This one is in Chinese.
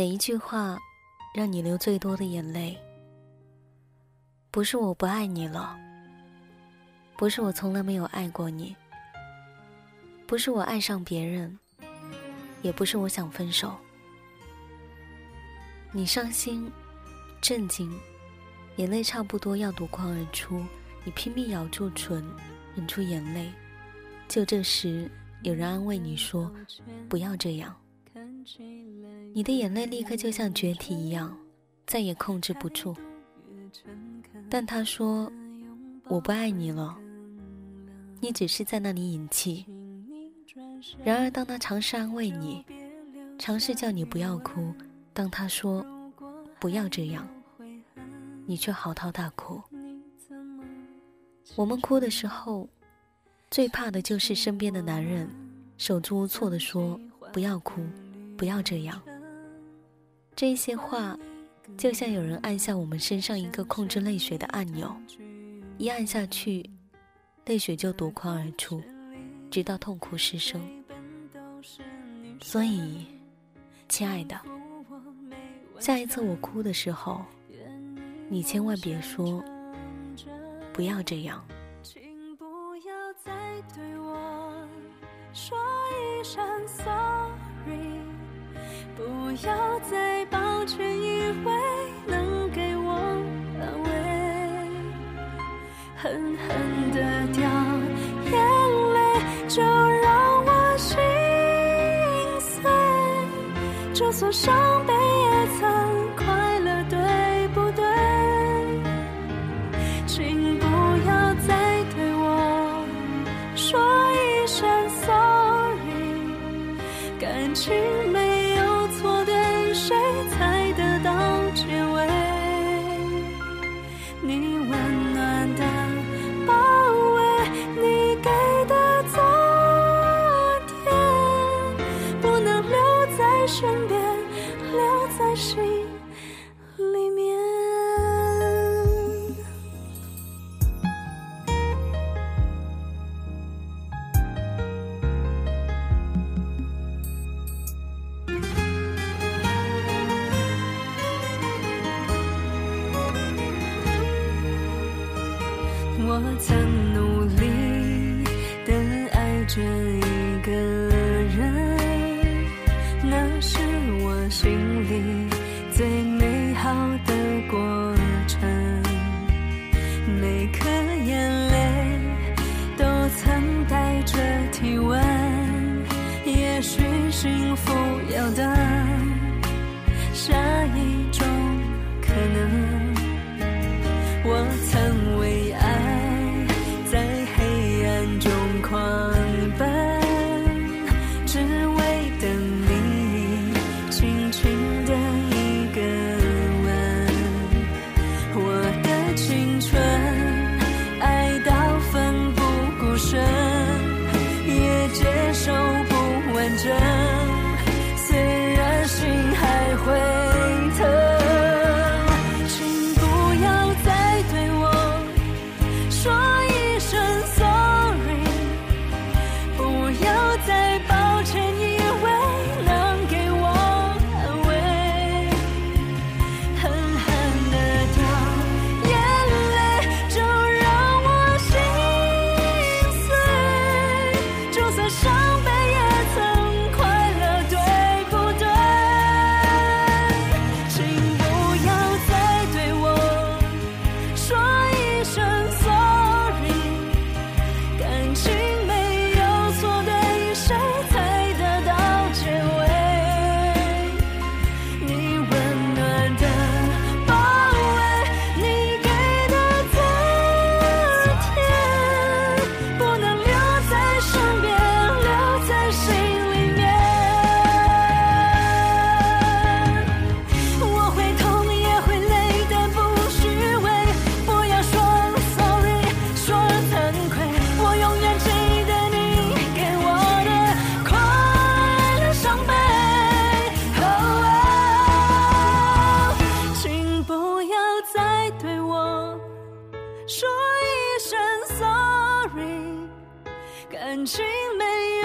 哪一句话让你流最多的眼泪？不是我不爱你了，不是我从来没有爱过你，不是我爱上别人，也不是我想分手。你伤心、震惊，眼泪差不多要夺眶而出，你拼命咬住唇，忍住眼泪。就这时，有人安慰你说：“不要这样。”你的眼泪立刻就像决堤一样，再也控制不住。但他说：“我不爱你了。”你只是在那里隐气。然而，当他尝试安慰你，尝试叫你不要哭，当他说“不要这样”，你却嚎啕大哭。我们哭的时候，最怕的就是身边的男人手足无措地说：“不要哭，不要这样。”这些话，就像有人按下我们身上一个控制泪水的按钮，一按下去，泪水就夺眶而出，直到痛哭失声。所以，亲爱的，下一次我哭的时候，你千万别说“不要这样”。请不要再对我说一声 sorry。不要再抱歉，以为能给我安慰，狠狠的掉眼泪，就让我心碎。就算伤悲，也曾快乐，对不对？请不要再对我说一声 sorry，感情这一个人，那是我心里最美好的过程。每颗眼泪都曾带着体温，也许幸福。说一声 sorry 感情没有